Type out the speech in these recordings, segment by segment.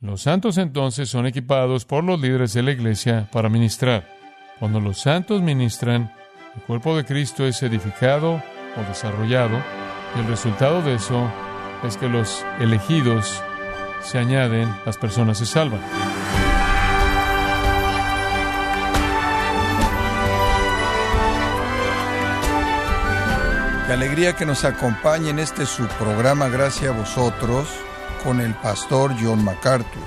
Los santos entonces son equipados por los líderes de la iglesia para ministrar. Cuando los santos ministran, el cuerpo de Cristo es edificado o desarrollado y el resultado de eso es que los elegidos se añaden, las personas se salvan. Qué alegría que nos acompañe en este su programa Gracias a vosotros con el pastor John MacArthur.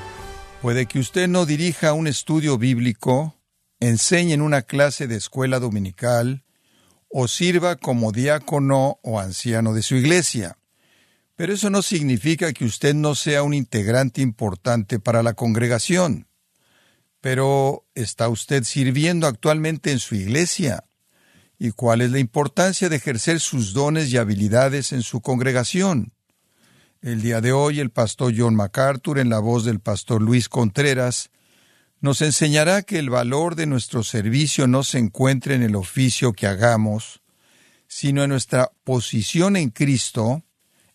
Puede que usted no dirija un estudio bíblico, enseñe en una clase de escuela dominical o sirva como diácono o anciano de su iglesia. Pero eso no significa que usted no sea un integrante importante para la congregación. Pero ¿está usted sirviendo actualmente en su iglesia? ¿Y cuál es la importancia de ejercer sus dones y habilidades en su congregación? El día de hoy el pastor John MacArthur, en la voz del pastor Luis Contreras, nos enseñará que el valor de nuestro servicio no se encuentra en el oficio que hagamos, sino en nuestra posición en Cristo,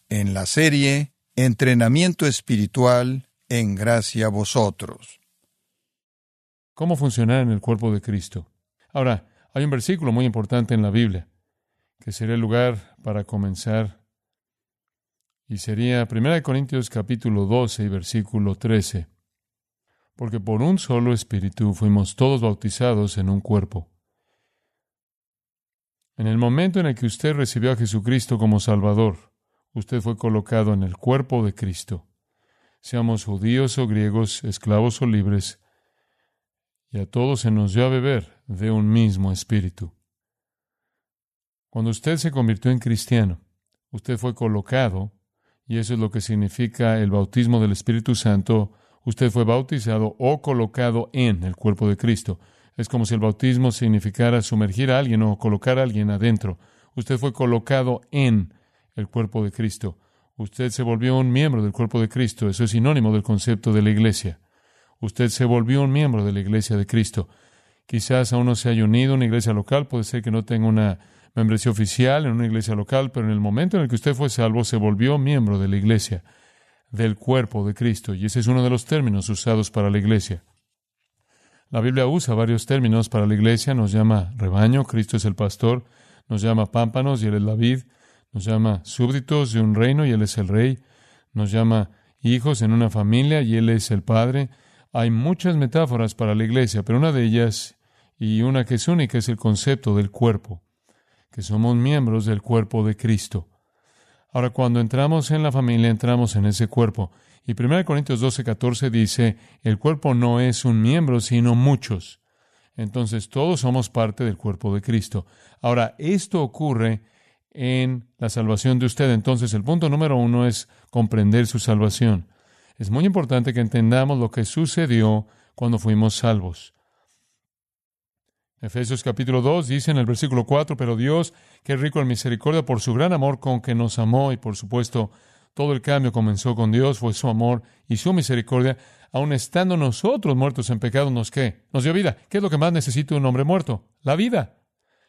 en la serie Entrenamiento Espiritual en Gracia a Vosotros. ¿Cómo funcionar en el cuerpo de Cristo? Ahora, hay un versículo muy importante en la Biblia, que sería el lugar para comenzar y sería 1 Corintios capítulo 12 y versículo 13. Porque por un solo espíritu fuimos todos bautizados en un cuerpo. En el momento en el que usted recibió a Jesucristo como Salvador, usted fue colocado en el cuerpo de Cristo. Seamos judíos o griegos, esclavos o libres, y a todos se nos dio a beber de un mismo espíritu. Cuando usted se convirtió en cristiano, usted fue colocado y eso es lo que significa el bautismo del Espíritu Santo. Usted fue bautizado o colocado en el cuerpo de Cristo. Es como si el bautismo significara sumergir a alguien o colocar a alguien adentro. Usted fue colocado en el cuerpo de Cristo. Usted se volvió un miembro del cuerpo de Cristo. Eso es sinónimo del concepto de la iglesia. Usted se volvió un miembro de la iglesia de Cristo. Quizás aún no se haya unido a una iglesia local, puede ser que no tenga una membresía oficial en una iglesia local, pero en el momento en el que usted fue salvo, se volvió miembro de la iglesia, del cuerpo de Cristo, y ese es uno de los términos usados para la iglesia. La Biblia usa varios términos para la iglesia, nos llama rebaño, Cristo es el pastor, nos llama pámpanos y él es la vid, nos llama súbditos de un reino y él es el rey, nos llama hijos en una familia y él es el padre. Hay muchas metáforas para la iglesia, pero una de ellas, y una que es única, es el concepto del cuerpo que somos miembros del cuerpo de Cristo. Ahora, cuando entramos en la familia, entramos en ese cuerpo. Y 1 Corintios 12, 14 dice, el cuerpo no es un miembro, sino muchos. Entonces, todos somos parte del cuerpo de Cristo. Ahora, esto ocurre en la salvación de usted. Entonces, el punto número uno es comprender su salvación. Es muy importante que entendamos lo que sucedió cuando fuimos salvos. Efesios capítulo 2 dice en el versículo 4, pero Dios, que rico en misericordia por su gran amor con que nos amó, y por supuesto todo el cambio comenzó con Dios, fue su amor y su misericordia, aun estando nosotros muertos en pecado, nos qué? Nos dio vida. ¿Qué es lo que más necesita un hombre muerto? La vida.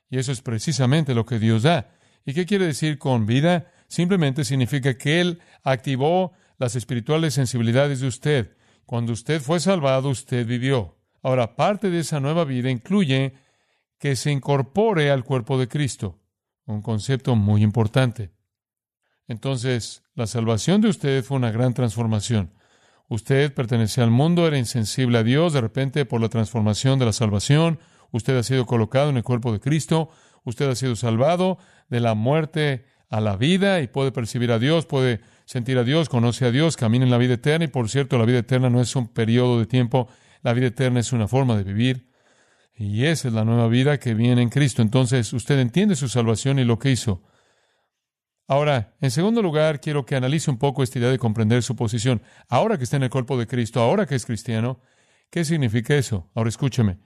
Y eso es precisamente lo que Dios da. ¿Y qué quiere decir con vida? Simplemente significa que Él activó las espirituales sensibilidades de usted. Cuando usted fue salvado, usted vivió. Ahora, parte de esa nueva vida incluye que se incorpore al cuerpo de Cristo, un concepto muy importante. Entonces, la salvación de usted fue una gran transformación. Usted pertenecía al mundo, era insensible a Dios, de repente por la transformación de la salvación, usted ha sido colocado en el cuerpo de Cristo, usted ha sido salvado de la muerte a la vida y puede percibir a Dios, puede sentir a Dios, conoce a Dios, camina en la vida eterna y por cierto la vida eterna no es un periodo de tiempo la vida eterna es una forma de vivir. Y esa es la nueva vida que viene en Cristo. Entonces, usted entiende su salvación y lo que hizo. Ahora, en segundo lugar, quiero que analice un poco esta idea de comprender su posición. Ahora que está en el cuerpo de Cristo, ahora que es cristiano, ¿qué significa eso? Ahora escúcheme.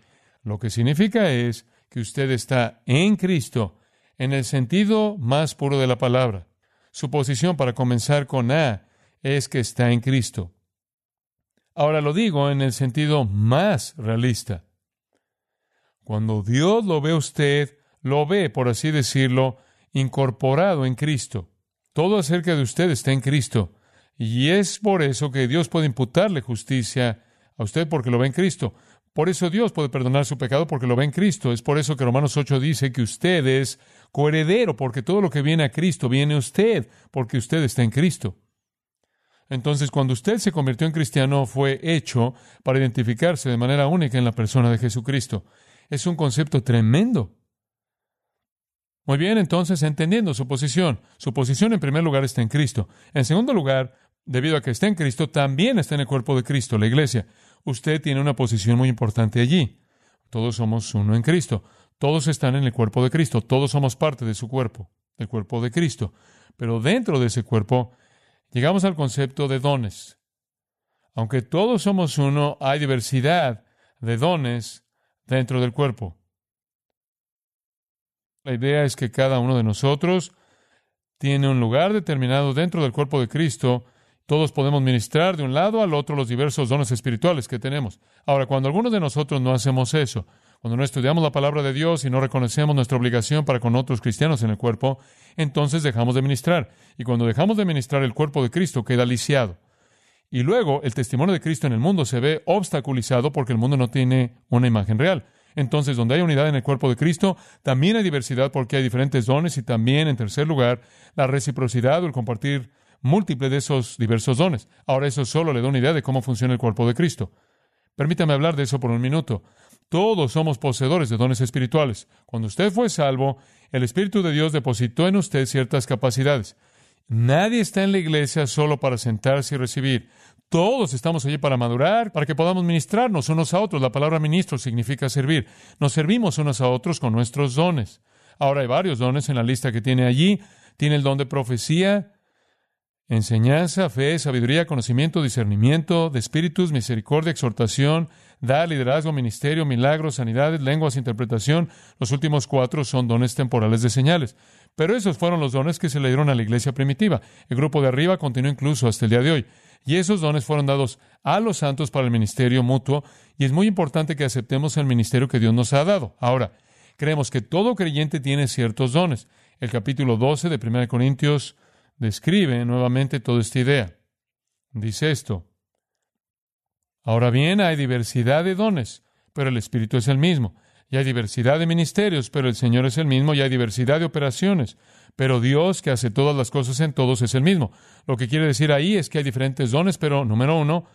Lo que significa es que usted está en Cristo en el sentido más puro de la palabra. Su posición, para comenzar con A, es que está en Cristo. Ahora lo digo en el sentido más realista. Cuando Dios lo ve a usted, lo ve, por así decirlo, incorporado en Cristo. Todo acerca de usted está en Cristo. Y es por eso que Dios puede imputarle justicia a usted porque lo ve en Cristo. Por eso Dios puede perdonar su pecado porque lo ve en Cristo. Es por eso que Romanos 8 dice que usted es coheredero, porque todo lo que viene a Cristo viene a usted, porque usted está en Cristo. Entonces, cuando usted se convirtió en cristiano, fue hecho para identificarse de manera única en la persona de Jesucristo. Es un concepto tremendo. Muy bien, entonces, entendiendo su posición. Su posición en primer lugar está en Cristo. En segundo lugar, debido a que está en Cristo, también está en el cuerpo de Cristo, la iglesia. Usted tiene una posición muy importante allí. Todos somos uno en Cristo. Todos están en el cuerpo de Cristo. Todos somos parte de su cuerpo, del cuerpo de Cristo. Pero dentro de ese cuerpo llegamos al concepto de dones. Aunque todos somos uno, hay diversidad de dones dentro del cuerpo. La idea es que cada uno de nosotros tiene un lugar determinado dentro del cuerpo de Cristo. Todos podemos ministrar de un lado al otro los diversos dones espirituales que tenemos. Ahora, cuando algunos de nosotros no hacemos eso, cuando no estudiamos la palabra de Dios y no reconocemos nuestra obligación para con otros cristianos en el cuerpo, entonces dejamos de ministrar. Y cuando dejamos de ministrar, el cuerpo de Cristo queda lisiado. Y luego el testimonio de Cristo en el mundo se ve obstaculizado porque el mundo no tiene una imagen real. Entonces, donde hay unidad en el cuerpo de Cristo, también hay diversidad porque hay diferentes dones y también, en tercer lugar, la reciprocidad o el compartir múltiple de esos diversos dones. Ahora, eso solo le da una idea de cómo funciona el cuerpo de Cristo. Permítame hablar de eso por un minuto. Todos somos poseedores de dones espirituales. Cuando usted fue salvo, el Espíritu de Dios depositó en usted ciertas capacidades. Nadie está en la iglesia solo para sentarse y recibir. Todos estamos allí para madurar, para que podamos ministrarnos unos a otros. La palabra ministro significa servir. Nos servimos unos a otros con nuestros dones. Ahora hay varios dones en la lista que tiene allí. Tiene el don de profecía, enseñanza, fe, sabiduría, conocimiento, discernimiento, de espíritus, misericordia, exhortación, da, liderazgo, ministerio, milagros, sanidades, lenguas, interpretación. Los últimos cuatro son dones temporales de señales. Pero esos fueron los dones que se le dieron a la iglesia primitiva. El grupo de arriba continuó incluso hasta el día de hoy. Y esos dones fueron dados a los santos para el ministerio mutuo. Y es muy importante que aceptemos el ministerio que Dios nos ha dado. Ahora, creemos que todo creyente tiene ciertos dones. El capítulo 12 de 1 Corintios describe nuevamente toda esta idea. Dice esto. Ahora bien, hay diversidad de dones, pero el Espíritu es el mismo. Y hay diversidad de ministerios, pero el Señor es el mismo. Y hay diversidad de operaciones, pero Dios, que hace todas las cosas en todos, es el mismo. Lo que quiere decir ahí es que hay diferentes dones, pero número uno,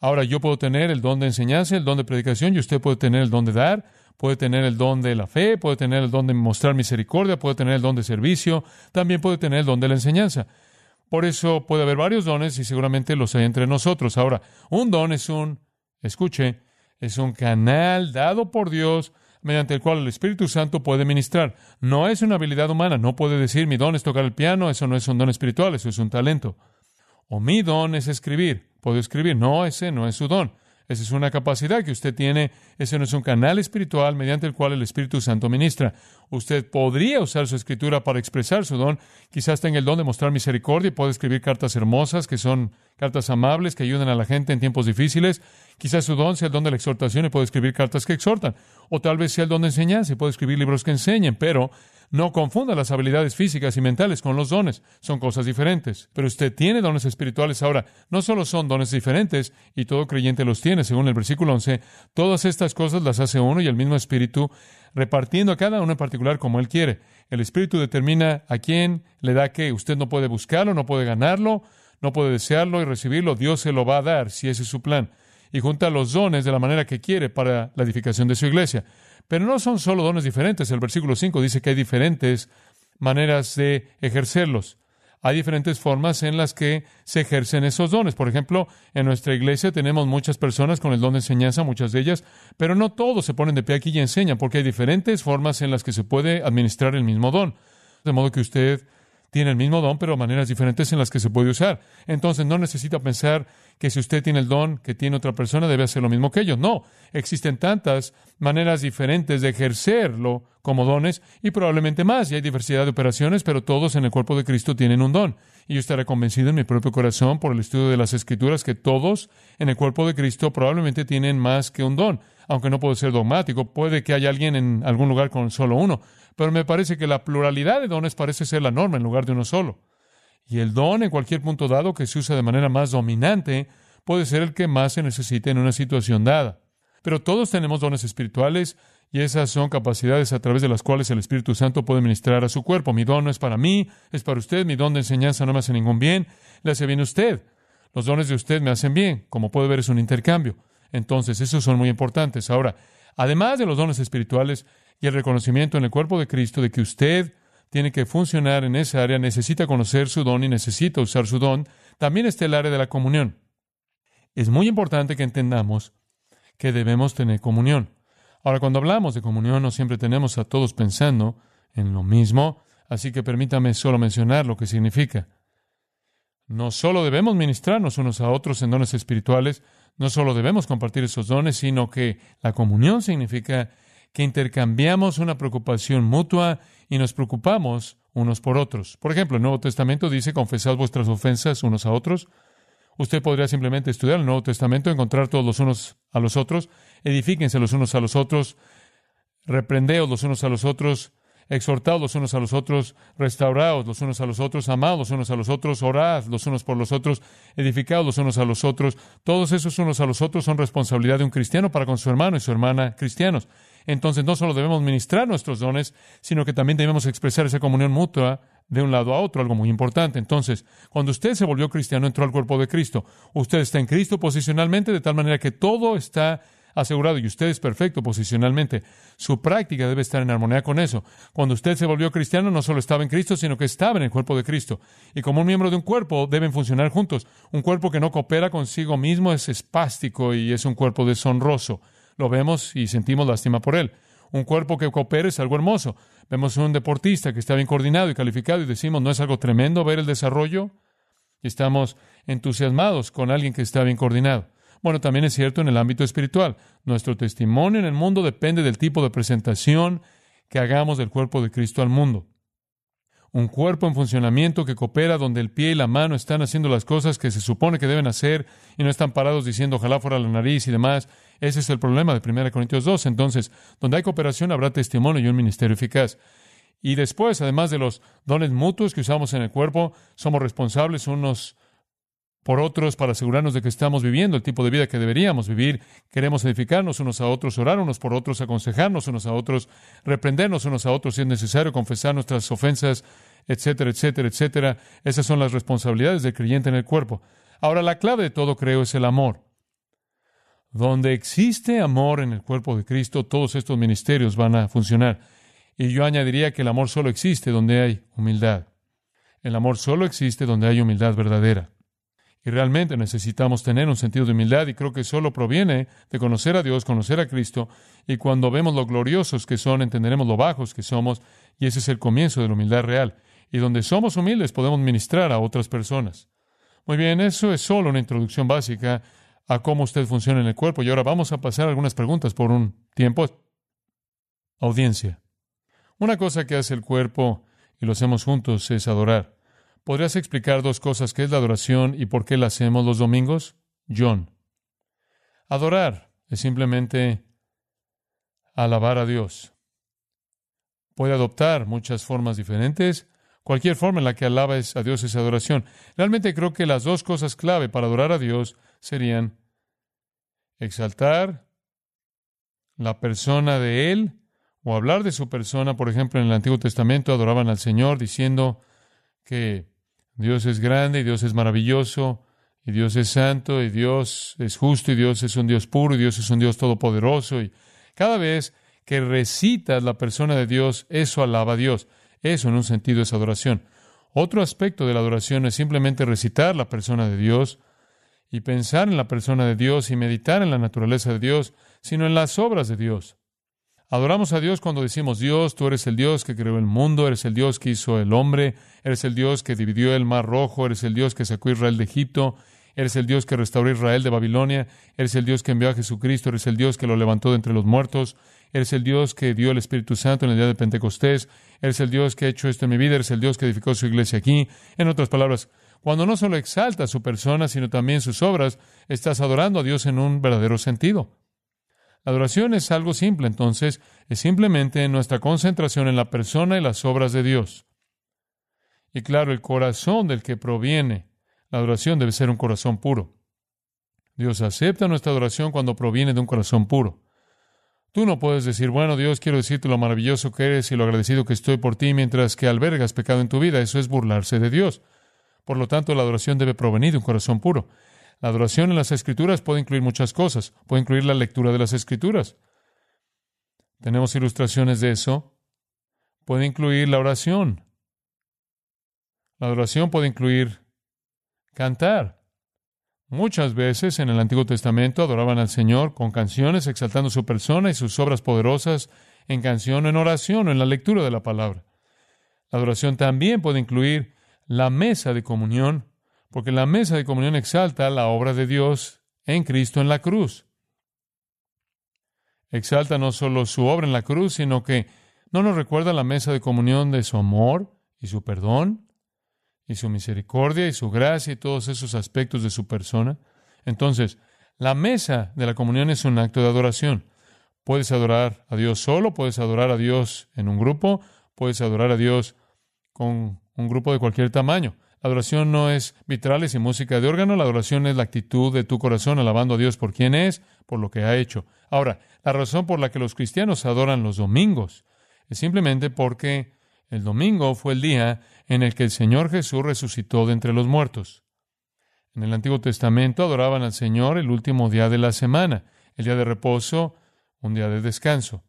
ahora yo puedo tener el don de enseñanza, el don de predicación, y usted puede tener el don de dar, puede tener el don de la fe, puede tener el don de mostrar misericordia, puede tener el don de servicio, también puede tener el don de la enseñanza. Por eso puede haber varios dones y seguramente los hay entre nosotros. Ahora, un don es un, escuche, es un canal dado por Dios mediante el cual el Espíritu Santo puede ministrar. No es una habilidad humana, no puede decir mi don es tocar el piano, eso no es un don espiritual, eso es un talento. O mi don es escribir, puedo escribir, no, ese no es su don. Esa es una capacidad que usted tiene. Ese no es un canal espiritual mediante el cual el Espíritu Santo ministra. Usted podría usar su escritura para expresar su don. Quizás tenga el don de mostrar misericordia y puede escribir cartas hermosas que son cartas amables que ayudan a la gente en tiempos difíciles. Quizás su don sea el don de la exhortación y puede escribir cartas que exhortan. O tal vez sea el don de enseñanza y puede escribir libros que enseñen. Pero no confunda las habilidades físicas y mentales con los dones. Son cosas diferentes. Pero usted tiene dones espirituales ahora. No solo son dones diferentes, y todo creyente los tiene, según el versículo 11. Todas estas cosas las hace uno y el mismo Espíritu, repartiendo a cada uno en particular como Él quiere. El Espíritu determina a quién le da qué. Usted no puede buscarlo, no puede ganarlo, no puede desearlo y recibirlo. Dios se lo va a dar si ese es su plan. Y junta los dones de la manera que quiere para la edificación de su iglesia. Pero no son solo dones diferentes. El versículo 5 dice que hay diferentes maneras de ejercerlos. Hay diferentes formas en las que se ejercen esos dones. Por ejemplo, en nuestra iglesia tenemos muchas personas con el don de enseñanza, muchas de ellas, pero no todos se ponen de pie aquí y enseñan, porque hay diferentes formas en las que se puede administrar el mismo don. De modo que usted tiene el mismo don, pero maneras diferentes en las que se puede usar. Entonces no necesita pensar que si usted tiene el don que tiene otra persona debe hacer lo mismo que ellos. No, existen tantas maneras diferentes de ejercerlo como dones y probablemente más. Y hay diversidad de operaciones, pero todos en el cuerpo de Cristo tienen un don. Y yo estaré convencido en mi propio corazón por el estudio de las Escrituras que todos en el cuerpo de Cristo probablemente tienen más que un don. Aunque no puedo ser dogmático, puede que haya alguien en algún lugar con solo uno pero me parece que la pluralidad de dones parece ser la norma en lugar de uno solo. Y el don en cualquier punto dado que se usa de manera más dominante puede ser el que más se necesite en una situación dada. Pero todos tenemos dones espirituales y esas son capacidades a través de las cuales el Espíritu Santo puede ministrar a su cuerpo. Mi don no es para mí, es para usted. Mi don de enseñanza no me hace ningún bien, le hace bien a usted. Los dones de usted me hacen bien. Como puede ver, es un intercambio. Entonces, esos son muy importantes. Ahora, además de los dones espirituales y el reconocimiento en el cuerpo de Cristo de que usted tiene que funcionar en esa área, necesita conocer su don y necesita usar su don, también está el área de la comunión. Es muy importante que entendamos que debemos tener comunión. Ahora, cuando hablamos de comunión, no siempre tenemos a todos pensando en lo mismo, así que permítame solo mencionar lo que significa. No solo debemos ministrarnos unos a otros en dones espirituales, no solo debemos compartir esos dones, sino que la comunión significa que intercambiamos una preocupación mutua y nos preocupamos unos por otros. Por ejemplo, el Nuevo Testamento dice, confesad vuestras ofensas unos a otros. Usted podría simplemente estudiar el Nuevo Testamento, encontrar todos los unos a los otros, edifíquense los unos a los otros, reprendeos los unos a los otros, exhortaos los unos a los otros, restauraos los unos a los otros, amados unos a los otros, orad los unos por los otros, edificaos los unos a los otros. Todos esos unos a los otros son responsabilidad de un cristiano para con su hermano y su hermana cristianos. Entonces no solo debemos ministrar nuestros dones, sino que también debemos expresar esa comunión mutua de un lado a otro, algo muy importante. Entonces, cuando usted se volvió cristiano, entró al cuerpo de Cristo. Usted está en Cristo posicionalmente, de tal manera que todo está asegurado y usted es perfecto posicionalmente. Su práctica debe estar en armonía con eso. Cuando usted se volvió cristiano, no solo estaba en Cristo, sino que estaba en el cuerpo de Cristo. Y como un miembro de un cuerpo, deben funcionar juntos. Un cuerpo que no coopera consigo mismo es espástico y es un cuerpo deshonroso. Lo vemos y sentimos lástima por él. Un cuerpo que coopera es algo hermoso. Vemos un deportista que está bien coordinado y calificado y decimos, ¿no es algo tremendo ver el desarrollo? Y estamos entusiasmados con alguien que está bien coordinado. Bueno, también es cierto en el ámbito espiritual. Nuestro testimonio en el mundo depende del tipo de presentación que hagamos del cuerpo de Cristo al mundo un cuerpo en funcionamiento que coopera donde el pie y la mano están haciendo las cosas que se supone que deben hacer y no están parados diciendo ojalá fuera la nariz y demás. Ese es el problema de 1 Corintios 2. Entonces, donde hay cooperación habrá testimonio y un ministerio eficaz. Y después, además de los dones mutuos que usamos en el cuerpo, somos responsables unos por otros para asegurarnos de que estamos viviendo el tipo de vida que deberíamos vivir. Queremos edificarnos unos a otros, orar unos por otros, aconsejarnos unos a otros, reprendernos unos a otros si es necesario, confesar nuestras ofensas, etcétera, etcétera, etcétera. Esas son las responsabilidades del creyente en el cuerpo. Ahora, la clave de todo, creo, es el amor. Donde existe amor en el cuerpo de Cristo, todos estos ministerios van a funcionar. Y yo añadiría que el amor solo existe donde hay humildad. El amor solo existe donde hay humildad verdadera. Y realmente necesitamos tener un sentido de humildad y creo que solo proviene de conocer a Dios, conocer a Cristo, y cuando vemos lo gloriosos que son, entenderemos lo bajos que somos, y ese es el comienzo de la humildad real. Y donde somos humildes podemos ministrar a otras personas. Muy bien, eso es solo una introducción básica a cómo usted funciona en el cuerpo. Y ahora vamos a pasar algunas preguntas por un tiempo. Audiencia. Una cosa que hace el cuerpo, y lo hacemos juntos, es adorar. ¿Podrías explicar dos cosas? ¿Qué es la adoración y por qué la hacemos los domingos? John. Adorar es simplemente alabar a Dios. Puede adoptar muchas formas diferentes. Cualquier forma en la que alabes a Dios es adoración. Realmente creo que las dos cosas clave para adorar a Dios serían exaltar la persona de Él o hablar de su persona. Por ejemplo, en el Antiguo Testamento adoraban al Señor diciendo que Dios es grande y Dios es maravilloso y Dios es santo y Dios es justo y Dios es un Dios puro y Dios es un Dios todopoderoso. Y cada vez que recitas la persona de Dios, eso alaba a Dios. Eso en un sentido es adoración. Otro aspecto de la adoración es simplemente recitar la persona de Dios y pensar en la persona de Dios y meditar en la naturaleza de Dios, sino en las obras de Dios. Adoramos a Dios cuando decimos, Dios, tú eres el Dios que creó el mundo, eres el Dios que hizo el hombre, eres el Dios que dividió el mar rojo, eres el Dios que sacó a Israel de Egipto, eres el Dios que restauró a Israel de Babilonia, eres el Dios que envió a Jesucristo, eres el Dios que lo levantó de entre los muertos, eres el Dios que dio el Espíritu Santo en el día de Pentecostés, eres el Dios que ha hecho esto en mi vida, eres el Dios que edificó su iglesia aquí. En otras palabras, cuando no solo exaltas su persona, sino también sus obras, estás adorando a Dios en un verdadero sentido. La adoración es algo simple, entonces, es simplemente nuestra concentración en la persona y las obras de Dios. Y claro, el corazón del que proviene la adoración debe ser un corazón puro. Dios acepta nuestra adoración cuando proviene de un corazón puro. Tú no puedes decir, bueno, Dios, quiero decirte lo maravilloso que eres y lo agradecido que estoy por ti mientras que albergas pecado en tu vida. Eso es burlarse de Dios. Por lo tanto, la adoración debe provenir de un corazón puro. La adoración en las Escrituras puede incluir muchas cosas. Puede incluir la lectura de las Escrituras. Tenemos ilustraciones de eso. Puede incluir la oración. La adoración puede incluir cantar. Muchas veces en el Antiguo Testamento adoraban al Señor con canciones exaltando su persona y sus obras poderosas en canción en oración o en la lectura de la palabra. La adoración también puede incluir la mesa de comunión, porque la mesa de comunión exalta la obra de Dios en Cristo en la cruz. Exalta no solo su obra en la cruz, sino que no nos recuerda la mesa de comunión de su amor y su perdón y su misericordia y su gracia y todos esos aspectos de su persona. Entonces, la mesa de la comunión es un acto de adoración. Puedes adorar a Dios solo, puedes adorar a Dios en un grupo, puedes adorar a Dios con un grupo de cualquier tamaño. La adoración no es vitrales y música de órgano, la adoración es la actitud de tu corazón alabando a Dios por quien es, por lo que ha hecho. Ahora, la razón por la que los cristianos adoran los domingos es simplemente porque el domingo fue el día en el que el Señor Jesús resucitó de entre los muertos. En el Antiguo Testamento adoraban al Señor el último día de la semana, el día de reposo, un día de descanso.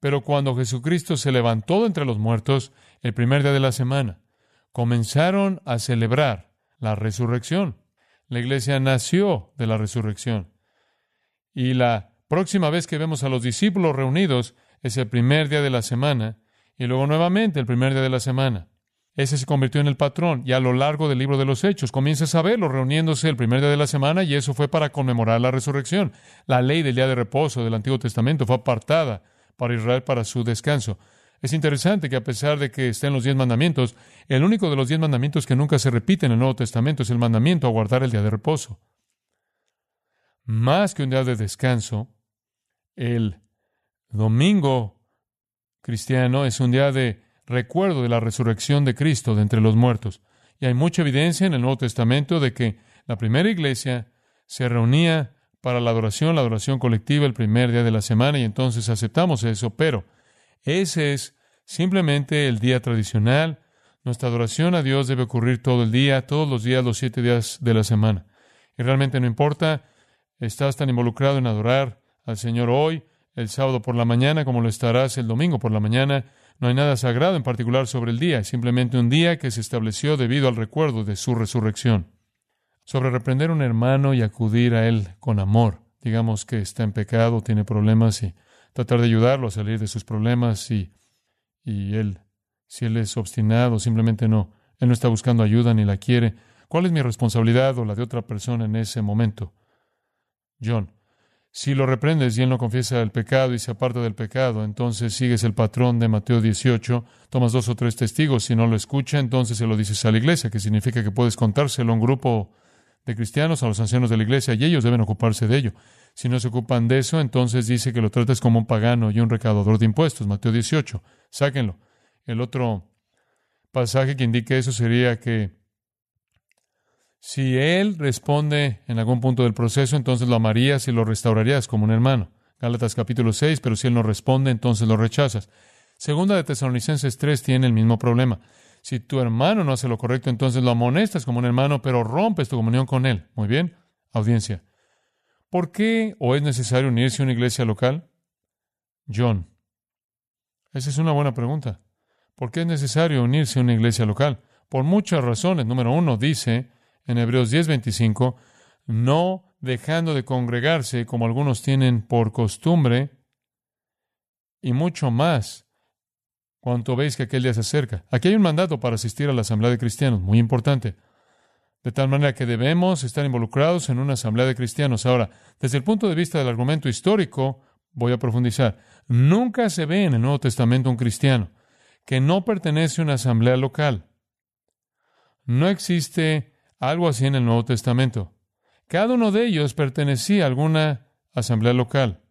Pero cuando Jesucristo se levantó de entre los muertos, el primer día de la semana, comenzaron a celebrar la resurrección. La iglesia nació de la resurrección. Y la próxima vez que vemos a los discípulos reunidos es el primer día de la semana y luego nuevamente el primer día de la semana. Ese se convirtió en el patrón y a lo largo del libro de los Hechos comienzas a verlos reuniéndose el primer día de la semana y eso fue para conmemorar la resurrección. La ley del día de reposo del Antiguo Testamento fue apartada para Israel para su descanso. Es interesante que a pesar de que estén los diez mandamientos, el único de los diez mandamientos que nunca se repite en el Nuevo Testamento es el mandamiento a guardar el día de reposo. Más que un día de descanso, el domingo cristiano es un día de recuerdo de la resurrección de Cristo de entre los muertos. Y hay mucha evidencia en el Nuevo Testamento de que la primera iglesia se reunía para la adoración, la adoración colectiva el primer día de la semana y entonces aceptamos eso, pero ese es simplemente el día tradicional. Nuestra adoración a Dios debe ocurrir todo el día, todos los días, los siete días de la semana. Y realmente no importa, estás tan involucrado en adorar al Señor hoy, el sábado por la mañana, como lo estarás el domingo por la mañana, no hay nada sagrado en particular sobre el día, simplemente un día que se estableció debido al recuerdo de su resurrección. Sobre reprender a un hermano y acudir a él con amor, digamos que está en pecado, tiene problemas y tratar de ayudarlo a salir de sus problemas y, y él, si él es obstinado, simplemente no, él no está buscando ayuda ni la quiere. ¿Cuál es mi responsabilidad o la de otra persona en ese momento? John, si lo reprendes y él no confiesa el pecado y se aparta del pecado, entonces sigues el patrón de Mateo 18, tomas dos o tres testigos, si no lo escucha, entonces se lo dices a la iglesia, que significa que puedes contárselo a un grupo de cristianos, a los ancianos de la iglesia, y ellos deben ocuparse de ello. Si no se ocupan de eso, entonces dice que lo trates como un pagano y un recaudador de impuestos, Mateo 18, sáquenlo. El otro pasaje que indica eso sería que si él responde en algún punto del proceso, entonces lo amarías y lo restaurarías como un hermano. Gálatas capítulo 6, pero si él no responde, entonces lo rechazas. Segunda de Tesalonicenses 3 tiene el mismo problema. Si tu hermano no hace lo correcto, entonces lo amonestas como un hermano, pero rompes tu comunión con él. Muy bien, audiencia. ¿Por qué o es necesario unirse a una iglesia local? John. Esa es una buena pregunta. ¿Por qué es necesario unirse a una iglesia local? Por muchas razones. Número uno, dice en Hebreos 10:25, no dejando de congregarse como algunos tienen por costumbre, y mucho más cuanto veis que aquel día se acerca. Aquí hay un mandato para asistir a la asamblea de cristianos, muy importante. De tal manera que debemos estar involucrados en una asamblea de cristianos. Ahora, desde el punto de vista del argumento histórico, voy a profundizar. Nunca se ve en el Nuevo Testamento un cristiano que no pertenece a una asamblea local. No existe algo así en el Nuevo Testamento. Cada uno de ellos pertenecía a alguna asamblea local.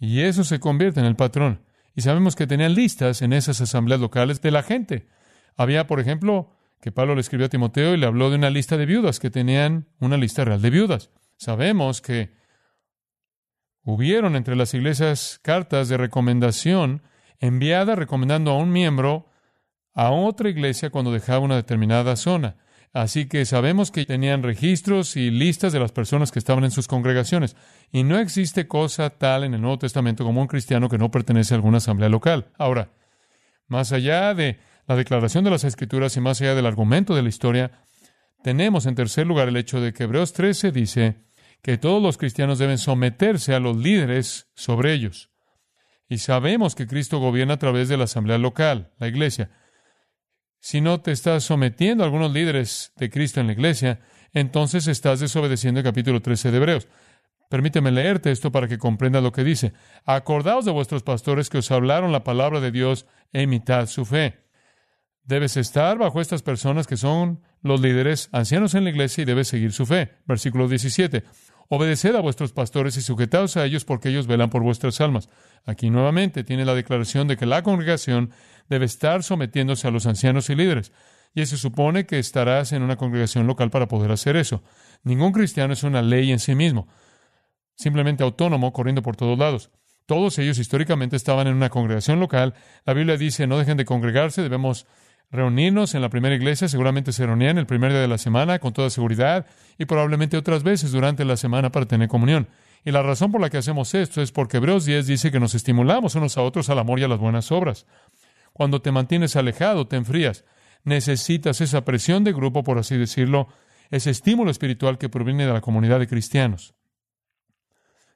Y eso se convierte en el patrón. Y sabemos que tenían listas en esas asambleas locales de la gente. Había, por ejemplo, que Pablo le escribió a Timoteo y le habló de una lista de viudas que tenían una lista real de viudas. Sabemos que hubieron entre las iglesias cartas de recomendación enviadas recomendando a un miembro a otra iglesia cuando dejaba una determinada zona. Así que sabemos que tenían registros y listas de las personas que estaban en sus congregaciones. Y no existe cosa tal en el Nuevo Testamento como un cristiano que no pertenece a alguna asamblea local. Ahora, más allá de la declaración de las Escrituras y más allá del argumento de la historia, tenemos en tercer lugar el hecho de que Hebreos 13 dice que todos los cristianos deben someterse a los líderes sobre ellos. Y sabemos que Cristo gobierna a través de la asamblea local, la iglesia. Si no te estás sometiendo a algunos líderes de Cristo en la iglesia, entonces estás desobedeciendo el capítulo 13 de Hebreos. Permíteme leerte esto para que comprendas lo que dice. Acordaos de vuestros pastores que os hablaron la palabra de Dios e imitad su fe. Debes estar bajo estas personas que son los líderes ancianos en la iglesia y debes seguir su fe. Versículo 17. Obedeced a vuestros pastores y sujetaos a ellos porque ellos velan por vuestras almas. Aquí nuevamente tiene la declaración de que la congregación debe estar sometiéndose a los ancianos y líderes. Y se supone que estarás en una congregación local para poder hacer eso. Ningún cristiano es una ley en sí mismo, simplemente autónomo, corriendo por todos lados. Todos ellos históricamente estaban en una congregación local. La Biblia dice, no dejen de congregarse, debemos reunirnos en la primera iglesia. Seguramente se reunían el primer día de la semana, con toda seguridad, y probablemente otras veces durante la semana para tener comunión. Y la razón por la que hacemos esto es porque Hebreos 10 dice que nos estimulamos unos a otros al amor y a las buenas obras. Cuando te mantienes alejado, te enfrías. Necesitas esa presión de grupo, por así decirlo, ese estímulo espiritual que proviene de la comunidad de cristianos.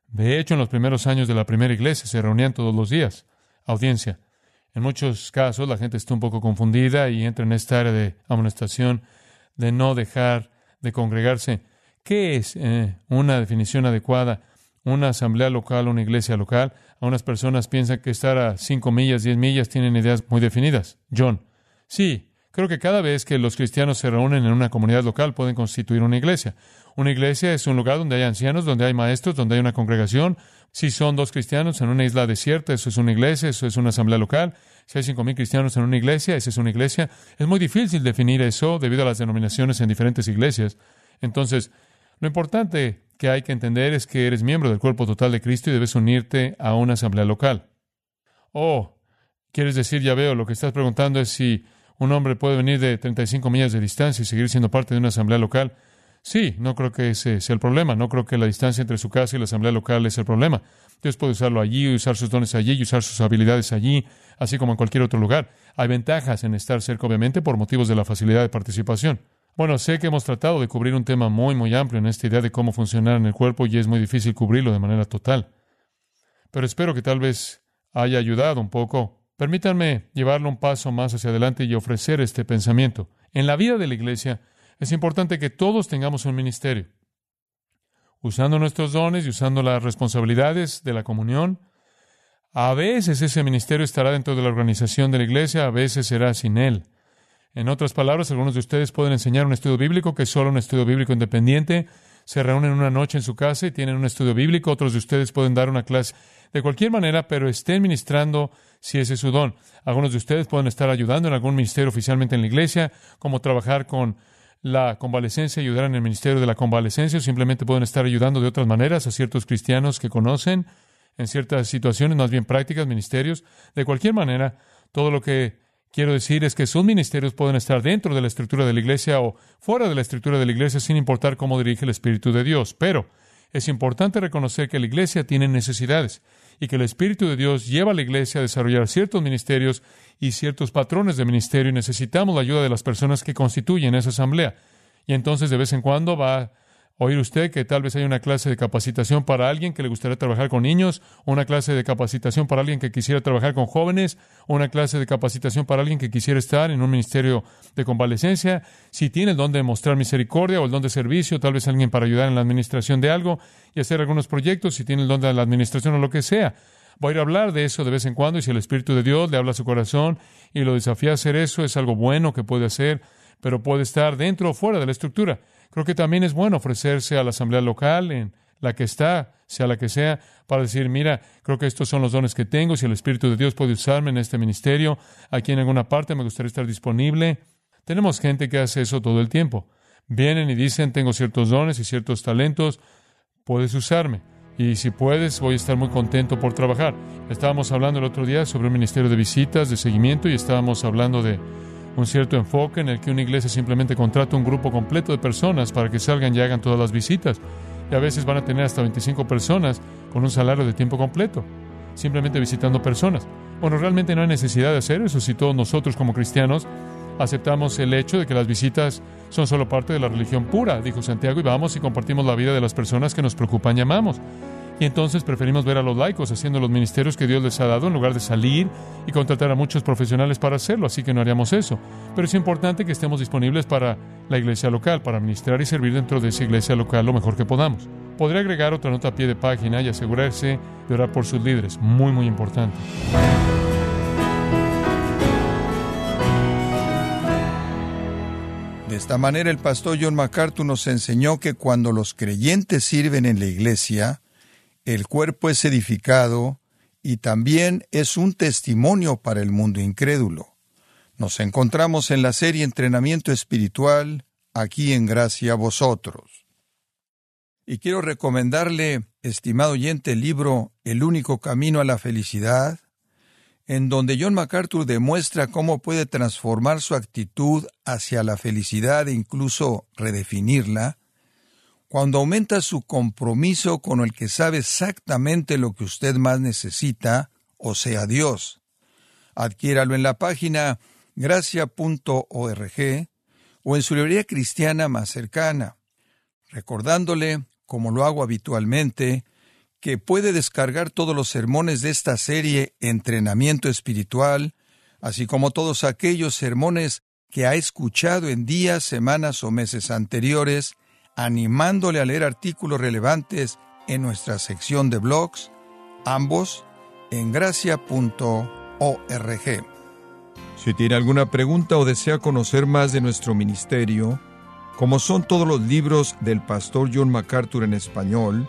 De hecho, en los primeros años de la primera iglesia se reunían todos los días. Audiencia. En muchos casos la gente está un poco confundida y entra en esta área de amonestación de no dejar de congregarse. ¿Qué es eh, una definición adecuada? Una asamblea local, una iglesia local. Algunas personas piensan que estar a cinco millas, diez millas, tienen ideas muy definidas. John, sí, creo que cada vez que los cristianos se reúnen en una comunidad local pueden constituir una iglesia. Una iglesia es un lugar donde hay ancianos, donde hay maestros, donde hay una congregación. Si son dos cristianos en una isla desierta, eso es una iglesia, eso es una asamblea local. Si hay cinco mil cristianos en una iglesia, esa es una iglesia. Es muy difícil definir eso debido a las denominaciones en diferentes iglesias. Entonces, lo importante que hay que entender es que eres miembro del cuerpo total de Cristo y debes unirte a una asamblea local. Oh, quieres decir, ya veo, lo que estás preguntando es si un hombre puede venir de 35 millas de distancia y seguir siendo parte de una asamblea local. Sí, no creo que ese sea el problema. No creo que la distancia entre su casa y la asamblea local es el problema. Dios puede usarlo allí, usar sus dones allí y usar sus habilidades allí, así como en cualquier otro lugar. Hay ventajas en estar cerca, obviamente, por motivos de la facilidad de participación. Bueno, sé que hemos tratado de cubrir un tema muy, muy amplio en esta idea de cómo funcionar en el cuerpo y es muy difícil cubrirlo de manera total. Pero espero que tal vez haya ayudado un poco. Permítanme llevarlo un paso más hacia adelante y ofrecer este pensamiento. En la vida de la iglesia es importante que todos tengamos un ministerio. Usando nuestros dones y usando las responsabilidades de la comunión, a veces ese ministerio estará dentro de la organización de la iglesia, a veces será sin él. En otras palabras, algunos de ustedes pueden enseñar un estudio bíblico que es solo un estudio bíblico independiente. Se reúnen una noche en su casa y tienen un estudio bíblico. Otros de ustedes pueden dar una clase de cualquier manera, pero estén ministrando si ese es su don. Algunos de ustedes pueden estar ayudando en algún ministerio oficialmente en la iglesia, como trabajar con la convalecencia, ayudar en el ministerio de la convalecencia, o simplemente pueden estar ayudando de otras maneras a ciertos cristianos que conocen en ciertas situaciones más bien prácticas, ministerios. De cualquier manera, todo lo que quiero decir es que sus ministerios pueden estar dentro de la estructura de la iglesia o fuera de la estructura de la iglesia sin importar cómo dirige el Espíritu de Dios. Pero es importante reconocer que la iglesia tiene necesidades y que el Espíritu de Dios lleva a la iglesia a desarrollar ciertos ministerios y ciertos patrones de ministerio y necesitamos la ayuda de las personas que constituyen esa asamblea. Y entonces de vez en cuando va oír usted que tal vez hay una clase de capacitación para alguien que le gustaría trabajar con niños, una clase de capacitación para alguien que quisiera trabajar con jóvenes, una clase de capacitación para alguien que quisiera estar en un ministerio de convalecencia, si tiene el don de mostrar misericordia o el don de servicio, tal vez alguien para ayudar en la administración de algo y hacer algunos proyectos, si tiene el don de la administración o lo que sea. Voy a ir a hablar de eso de vez en cuando y si el Espíritu de Dios le habla a su corazón y lo desafía a hacer eso, es algo bueno que puede hacer, pero puede estar dentro o fuera de la estructura. Creo que también es bueno ofrecerse a la asamblea local en la que está sea la que sea, para decir, mira, creo que estos son los dones que tengo, si el Espíritu de Dios puede usarme en este ministerio, aquí en alguna parte me gustaría estar disponible. Tenemos gente que hace eso todo el tiempo. Vienen y dicen, tengo ciertos dones y ciertos talentos, puedes usarme. Y si puedes, voy a estar muy contento por trabajar. Estábamos hablando el otro día sobre un ministerio de visitas, de seguimiento, y estábamos hablando de un cierto enfoque en el que una iglesia simplemente contrata un grupo completo de personas para que salgan y hagan todas las visitas. Y a veces van a tener hasta 25 personas con un salario de tiempo completo, simplemente visitando personas. Bueno, realmente no hay necesidad de hacer eso si todos nosotros como cristianos aceptamos el hecho de que las visitas son solo parte de la religión pura, dijo Santiago, y vamos y compartimos la vida de las personas que nos preocupan y amamos. Y entonces preferimos ver a los laicos haciendo los ministerios que Dios les ha dado en lugar de salir y contratar a muchos profesionales para hacerlo, así que no haríamos eso. Pero es importante que estemos disponibles para la iglesia local, para ministrar y servir dentro de esa iglesia local lo mejor que podamos. Podría agregar otra nota a pie de página y asegurarse de orar por sus líderes, muy muy importante. De esta manera el pastor John MacArthur nos enseñó que cuando los creyentes sirven en la iglesia, el cuerpo es edificado y también es un testimonio para el mundo incrédulo. Nos encontramos en la serie Entrenamiento Espiritual, aquí en Gracia Vosotros. Y quiero recomendarle, estimado oyente, el libro El único camino a la felicidad, en donde John MacArthur demuestra cómo puede transformar su actitud hacia la felicidad e incluso redefinirla, cuando aumenta su compromiso con el que sabe exactamente lo que usted más necesita, o sea Dios. Adquiéralo en la página gracia.org o en su librería cristiana más cercana, recordándole, como lo hago habitualmente, que puede descargar todos los sermones de esta serie Entrenamiento Espiritual, así como todos aquellos sermones que ha escuchado en días, semanas o meses anteriores, animándole a leer artículos relevantes en nuestra sección de blogs, ambos en gracia.org. Si tiene alguna pregunta o desea conocer más de nuestro ministerio, como son todos los libros del pastor John MacArthur en español,